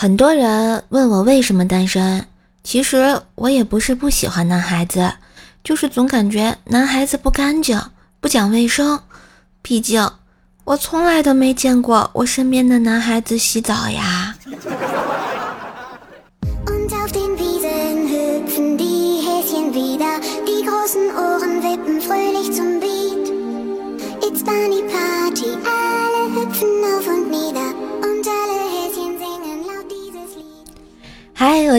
很多人问我为什么单身，其实我也不是不喜欢男孩子，就是总感觉男孩子不干净、不讲卫生。毕竟我从来都没见过我身边的男孩子洗澡呀。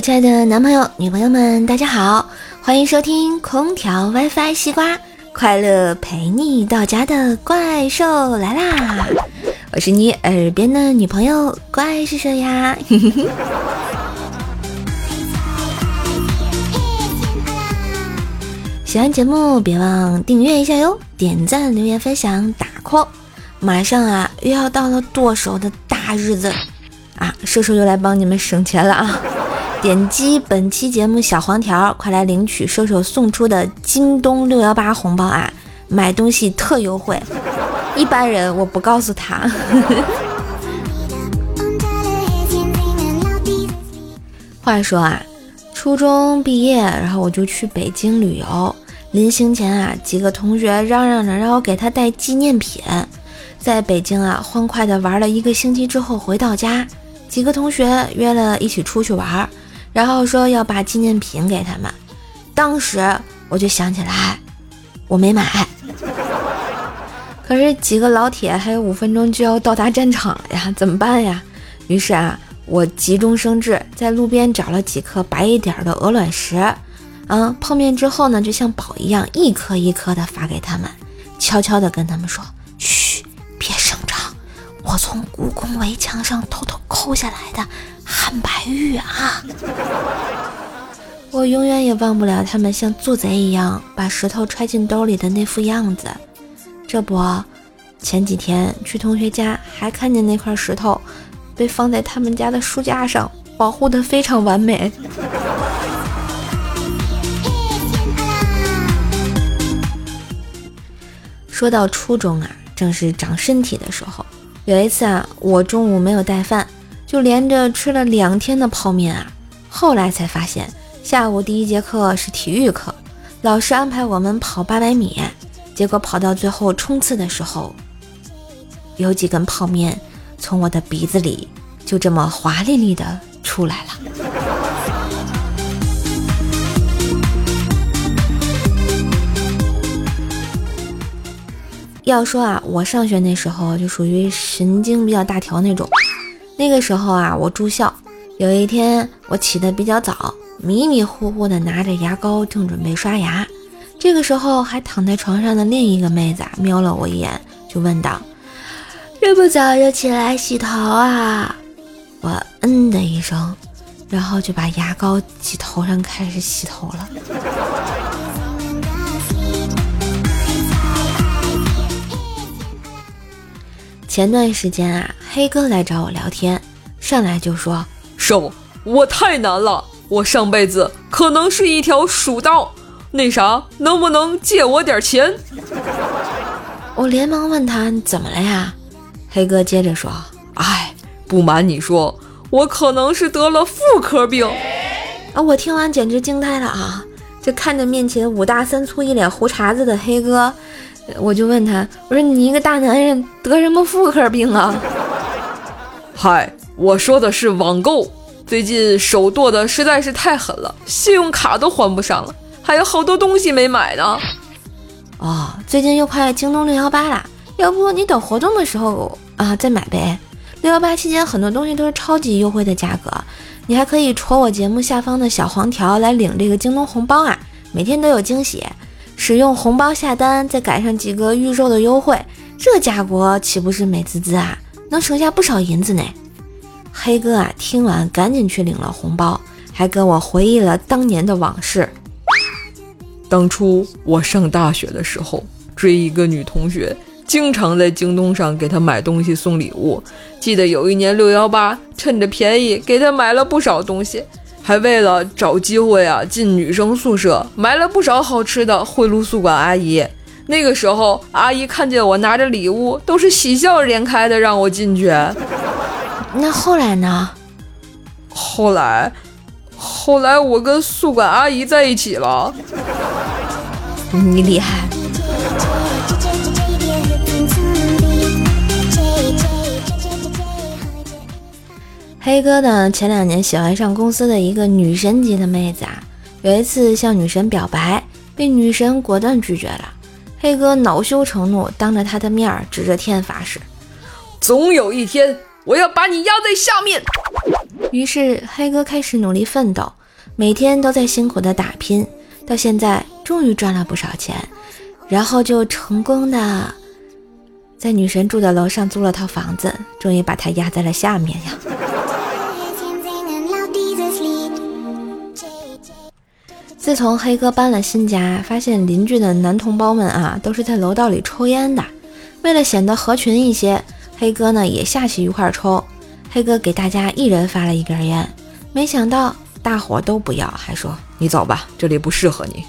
亲爱的男朋友、女朋友们，大家好，欢迎收听空调 WiFi 西瓜，快乐陪你到家的怪兽来啦！我是你耳边的女朋友，怪叔叔呀？喜欢节目别忘订阅一下哟，点赞、留言、分享、打 call。马上啊，又要到了剁手的大日子啊！叔叔又来帮你们省钱了啊！点击本期节目小黄条，快来领取瘦瘦送出的京东六幺八红包啊！买东西特优惠，一般人我不告诉他。话说啊，初中毕业，然后我就去北京旅游。临行前啊，几个同学嚷嚷着让我给他带纪念品。在北京啊，欢快的玩了一个星期之后，回到家，几个同学约了一起出去玩。然后说要把纪念品给他们，当时我就想起来，我没买。可是几个老铁还有五分钟就要到达战场了呀，怎么办呀？于是啊，我急中生智，在路边找了几颗白一点的鹅卵石，啊，碰面之后呢，就像宝一样，一颗一颗的发给他们，悄悄的跟他们说：“嘘，别声张，我从故宫围墙上偷偷抠下来的。”汉白玉啊！我永远也忘不了他们像做贼一样把石头揣进兜里的那副样子。这不，前几天去同学家还看见那块石头被放在他们家的书架上，保护的非常完美。说到初中啊，正是长身体的时候。有一次啊，我中午没有带饭。就连着吃了两天的泡面啊！后来才发现，下午第一节课是体育课，老师安排我们跑八百米，结果跑到最后冲刺的时候，有几根泡面从我的鼻子里就这么华丽丽的出来了。要说啊，我上学那时候就属于神经比较大条那种。那个时候啊，我住校。有一天，我起得比较早，迷迷糊糊的拿着牙膏，正准备刷牙。这个时候，还躺在床上的另一个妹子瞄了我一眼，就问道：“这么早就起来洗头啊？”我嗯的一声，然后就把牙膏挤头上，开始洗头了。前段时间啊，黑哥来找我聊天，上来就说：“瘦，我太难了，我上辈子可能是一条蜀道，那啥，能不能借我点钱？”我连忙问他怎么了呀？黑哥接着说：“哎，不瞒你说，我可能是得了妇科病。”啊，我听完简直惊呆了啊！这看着面前五大三粗、一脸胡茬子的黑哥。我就问他，我说你一个大男人得什么妇科病啊？嗨，我说的是网购，最近手剁的实在是太狠了，信用卡都还不上了，还有好多东西没买呢。哦，最近又快京东六幺八了，要不你等活动的时候啊再买呗。六幺八期间很多东西都是超级优惠的价格，你还可以戳我节目下方的小黄条来领这个京东红包啊，每天都有惊喜。使用红包下单，再赶上几个预售的优惠，这家伙岂不是美滋滋啊？能省下不少银子呢。黑哥啊，听完赶紧去领了红包，还跟我回忆了当年的往事。当初我上大学的时候，追一个女同学，经常在京东上给她买东西送礼物。记得有一年六幺八，趁着便宜给她买了不少东西。还为了找机会啊，进女生宿舍买了不少好吃的，贿赂宿管阿姨。那个时候，阿姨看见我拿着礼物，都是喜笑颜开的让我进去。那后来呢？后来，后来我跟宿管阿姨在一起了。你厉害。黑哥呢，前两年喜欢上公司的一个女神级的妹子啊，有一次向女神表白，被女神果断拒绝了。黑哥恼羞成怒，当着她的面儿指着天发誓：“总有一天，我要把你压在下面。”于是黑哥开始努力奋斗，每天都在辛苦的打拼，到现在终于赚了不少钱，然后就成功的在女神住的楼上租了套房子，终于把她压在了下面呀。自从黑哥搬了新家，发现邻居的男同胞们啊，都是在楼道里抽烟的。为了显得合群一些，黑哥呢也下去一块抽。黑哥给大家一人发了一根烟，没想到大伙都不要，还说：“你走吧，这里不适合你。”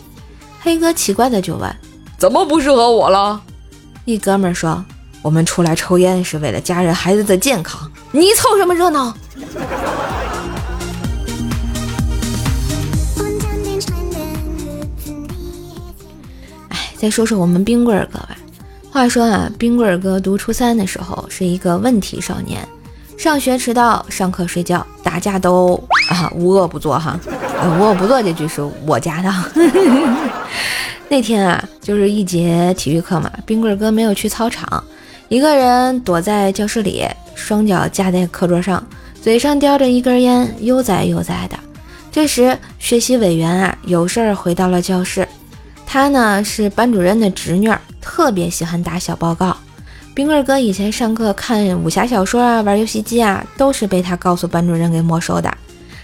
黑哥奇怪的就问：“怎么不适合我了？”一哥们说：“我们出来抽烟是为了家人孩子的健康，你凑什么热闹？”再说说我们冰棍儿哥吧。话说啊，冰棍儿哥读初三的时候是一个问题少年，上学迟到，上课睡觉，打架都啊无恶不作哈。无恶不作这句是我加的。那天啊，就是一节体育课嘛，冰棍儿哥没有去操场，一个人躲在教室里，双脚架在课桌上，嘴上叼着一根烟，悠哉悠哉的。这时，学习委员啊有事儿回到了教室。她呢是班主任的侄女，特别喜欢打小报告。冰棍哥以前上课看武侠小说啊，玩游戏机啊，都是被他告诉班主任给没收的。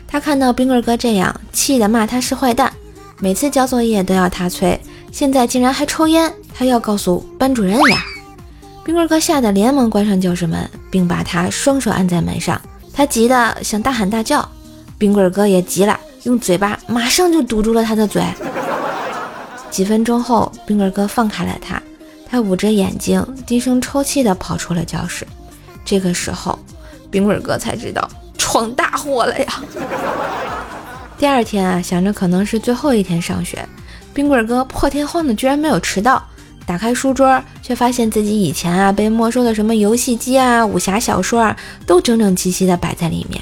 他看到冰棍哥这样，气得骂他是坏蛋，每次交作业都要他催，现在竟然还抽烟，他要告诉班主任呀！冰棍哥吓得连忙关上教室门，并把他双手按在门上。他急得想大喊大叫，冰棍哥也急了，用嘴巴马上就堵住了他的嘴。几分钟后，冰棍哥放开了他，他捂着眼睛，低声抽泣地跑出了教室。这个时候，冰棍哥才知道闯大祸了呀！第二天啊，想着可能是最后一天上学，冰棍哥破天荒的居然没有迟到。打开书桌，却发现自己以前啊被没收的什么游戏机啊、武侠小说啊，都整整齐齐的摆在里面。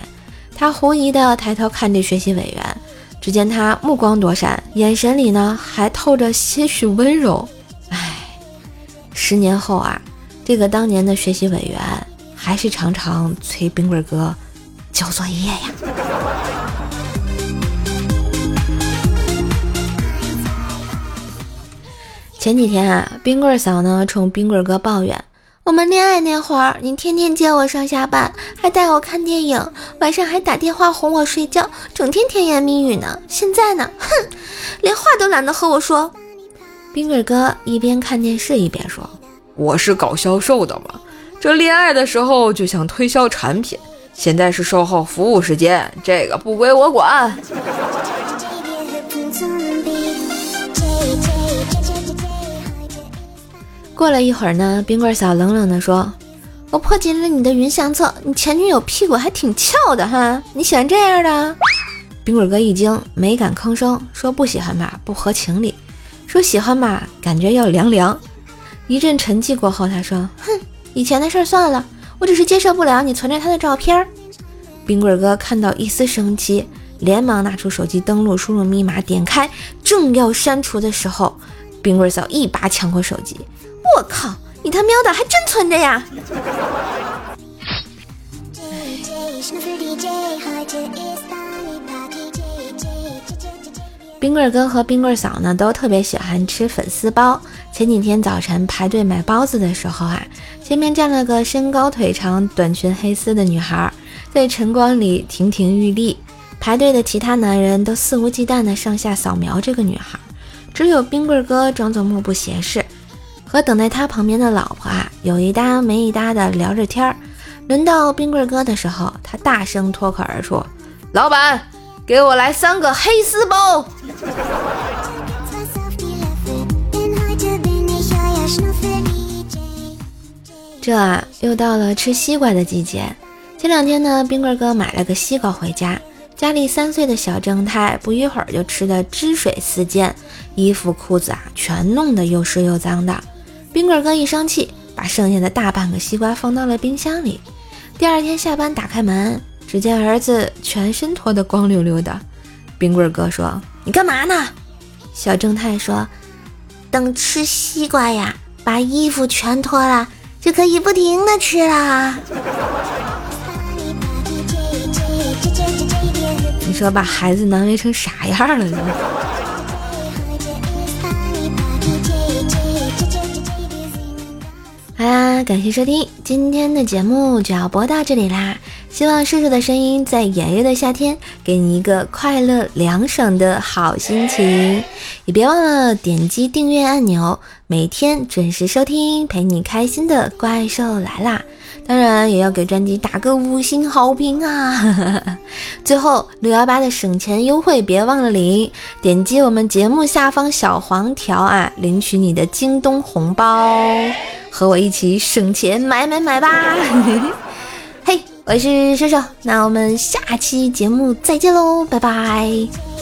他狐疑地抬头看着学习委员。只见他目光躲闪，眼神里呢还透着些许温柔。唉，十年后啊，这个当年的学习委员还是常常催冰棍哥交作业呀。前几天啊，冰棍嫂呢冲冰棍哥抱怨。我们恋爱那会儿，你天天接我上下班，还带我看电影，晚上还打电话哄我睡觉，整天甜言蜜语呢。现在呢，哼，连话都懒得和我说。冰棍哥一边看电视一边说：“我是搞销售的嘛，这恋爱的时候就想推销产品，现在是售后服务时间，这个不归我管。”过了一会儿呢，冰棍嫂冷冷地说：“我破解了你的云相册，你前女友屁股还挺翘的哈，你喜欢这样的？”冰棍哥一惊，没敢吭声，说：“不喜欢吧，不合情理；说喜欢吧，感觉要凉凉。”一阵沉寂过后，他说：“哼，以前的事算了，我只是接受不了你存着他的照片。”冰棍哥看到一丝生机，连忙拿出手机登录，输入密码，点开，正要删除的时候，冰棍嫂一把抢过手机。我靠！你他喵的还真存着呀！冰棍哥和冰棍嫂呢，都特别喜欢吃粉丝包。前几天早晨排队买包子的时候啊，前面站了个身高腿长、短裙黑丝的女孩，在晨光里亭亭玉立。排队的其他男人都肆无忌惮的上下扫描这个女孩，只有冰棍哥装作目不斜视。和等在他旁边的老婆啊，有一搭没一搭的聊着天儿。轮到冰棍哥的时候，他大声脱口而出：“老板，给我来三个黑丝包。” 这啊，又到了吃西瓜的季节。前两天呢，冰棍哥买了个西瓜回家，家里三岁的小正太不一会儿就吃的汁水四溅，衣服裤子啊全弄得又湿又脏的。冰棍哥一生气，把剩下的大半个西瓜放到了冰箱里。第二天下班打开门，只见儿子全身脱得光溜溜的。冰棍哥说：“你干嘛呢？”小正太说：“等吃西瓜呀，把衣服全脱了，就可以不停的吃了。”你说把孩子难为成啥样了呢？那，感谢收听今天的节目，就要播到这里啦。希望叔叔的声音在炎热的夏天给你一个快乐凉爽的好心情，也别忘了点击订阅按钮，每天准时收听陪你开心的怪兽来啦！当然也要给专辑打个五星好评啊！最后六幺八的省钱优惠别忘了领，点击我们节目下方小黄条啊，领取你的京东红包，和我一起省钱买买买吧！嘿。我是射手，那我们下期节目再见喽，拜拜。